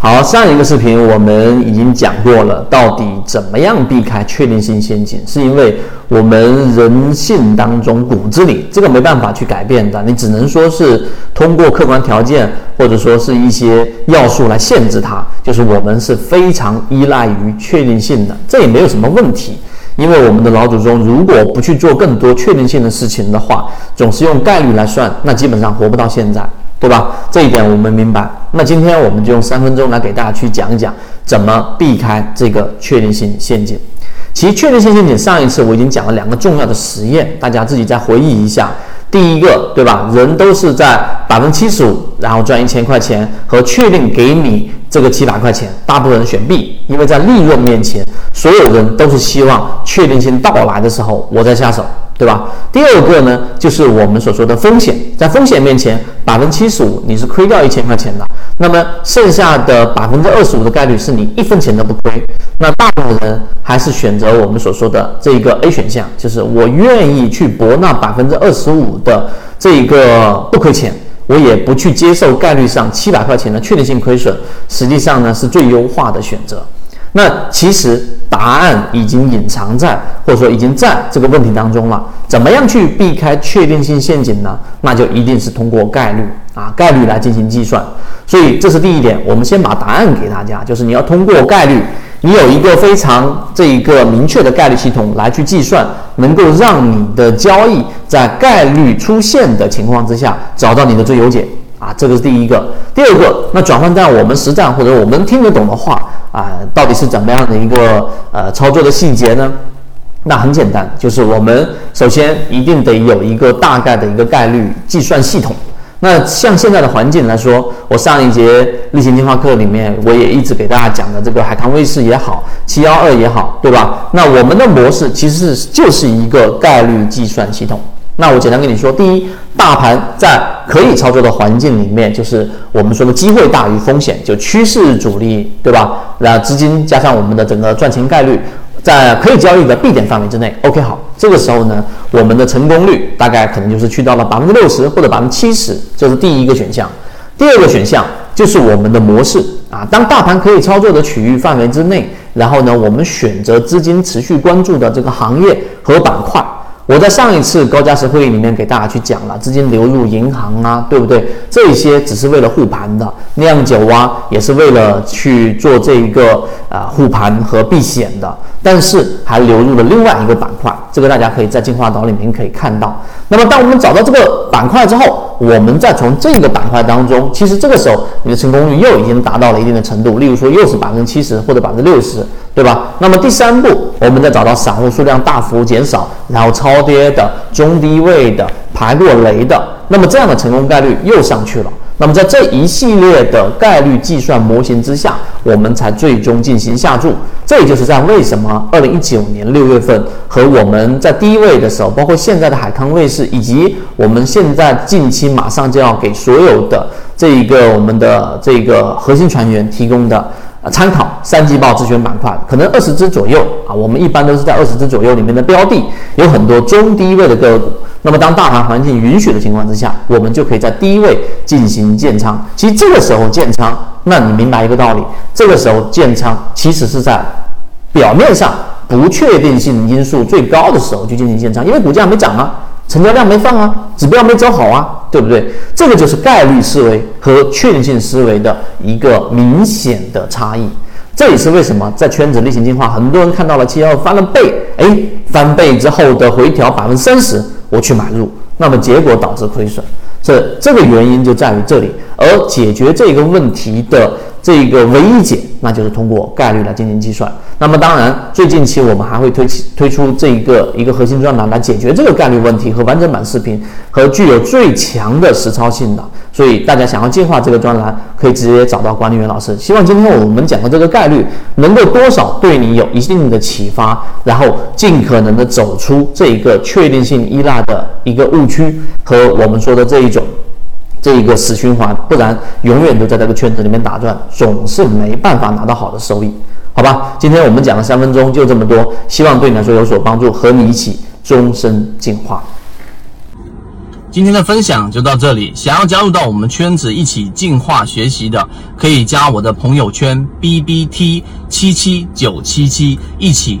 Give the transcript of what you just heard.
好，上一个视频我们已经讲过了，到底怎么样避开确定性陷阱？是因为我们人性当中骨子里这个没办法去改变的，你只能说是通过客观条件或者说是一些要素来限制它，就是我们是非常依赖于确定性的，这也没有什么问题，因为我们的老祖宗如果不去做更多确定性的事情的话，总是用概率来算，那基本上活不到现在。对吧？这一点我们明白。那今天我们就用三分钟来给大家去讲一讲怎么避开这个确定性陷阱。其实确定性陷阱上一次我已经讲了两个重要的实验，大家自己再回忆一下。第一个，对吧？人都是在百分之七十五，然后赚一千块钱和确定给你这个七百块钱，大部分人选 B，因为在利润面前，所有人都是希望确定性到来的时候我再下手。对吧？第二个呢，就是我们所说的风险，在风险面前，百分之七十五你是亏掉一千块钱的，那么剩下的百分之二十五的概率是你一分钱都不亏。那大部分人还是选择我们所说的这一个 A 选项，就是我愿意去搏那百分之二十五的这一个不亏钱，我也不去接受概率上七百块钱的确定性亏损，实际上呢是最优化的选择。那其实答案已经隐藏在，或者说已经在这个问题当中了。怎么样去避开确定性陷阱呢？那就一定是通过概率啊，概率来进行计算。所以这是第一点，我们先把答案给大家，就是你要通过概率，你有一个非常这一个明确的概率系统来去计算，能够让你的交易在概率出现的情况之下找到你的最优解啊，这个是第一个。第二个，那转换在我们实战或者我们听得懂的话。啊，到底是怎么样的一个呃操作的细节呢？那很简单，就是我们首先一定得有一个大概的一个概率计算系统。那像现在的环境来说，我上一节例行进化课里面，我也一直给大家讲的这个海康威视也好，七幺二也好，对吧？那我们的模式其实是就是一个概率计算系统。那我简单跟你说，第一，大盘在可以操作的环境里面，就是我们说的机会大于风险，就趋势主力，对吧？那资金加上我们的整个赚钱概率，在可以交易的 B 点范围之内，OK 好，这个时候呢，我们的成功率大概可能就是去到了百分之六十或者百分之七十，这是第一个选项。第二个选项就是我们的模式啊，当大盘可以操作的区域范围之内，然后呢，我们选择资金持续关注的这个行业和板块。我在上一次高价值会议里面给大家去讲了，资金流入银行啊，对不对？这些只是为了护盘的，酿酒啊也是为了去做这一个啊护盘和避险的，但是还流入了另外一个板块，这个大家可以在进化岛里面可以看到。那么当我们找到这个板块之后，我们再从这个板块当中，其实这个时候你的成功率又已经达到了一定的程度，例如说又是百分之七十或者百分之六十。对吧？那么第三步，我们再找到散户数量大幅减少，然后超跌的、中低位的、排过雷的，那么这样的成功概率又上去了。那么在这一系列的概率计算模型之下，我们才最终进行下注。这也就是在为什么二零一九年六月份和我们在低位的时候，包括现在的海康卫视，以及我们现在近期马上就要给所有的这一个我们的这个核心船员提供的。啊，参考三季报自选板块，可能二十只左右啊。我们一般都是在二十只左右里面的标的，有很多中低位的个股。那么当大盘环境允许的情况之下，我们就可以在低位进行建仓。其实这个时候建仓，那你明白一个道理，这个时候建仓其实是在表面上不确定性因素最高的时候去进行建仓，因为股价没涨啊。成交量没放啊，指标没走好啊，对不对？这个就是概率思维和确定性思维的一个明显的差异。这也是为什么在圈子例行进化，很多人看到了七幺翻了倍，哎，翻倍之后的回调百分之三十，我去买入，那么结果导致亏损，这这个原因就在于这里。而解决这个问题的这一个唯一解，那就是通过概率来进行计算。那么当然，最近期我们还会推起推出这一个一个核心专栏来解决这个概率问题和完整版视频和具有最强的实操性的。所以大家想要进化这个专栏，可以直接找到管理员老师。希望今天我们讲的这个概率能够多少对你有一定的启发，然后尽可能的走出这一个确定性依赖的一个误区和我们说的这一种这一个死循环，不然永远都在这个圈子里面打转，总是没办法拿到好的收益。好吧，今天我们讲了三分钟，就这么多，希望对你来说有所帮助，和你一起终身进化。今天的分享就到这里。想要加入到我们圈子一起进化学习的，可以加我的朋友圈 B B T 七七九七七，一起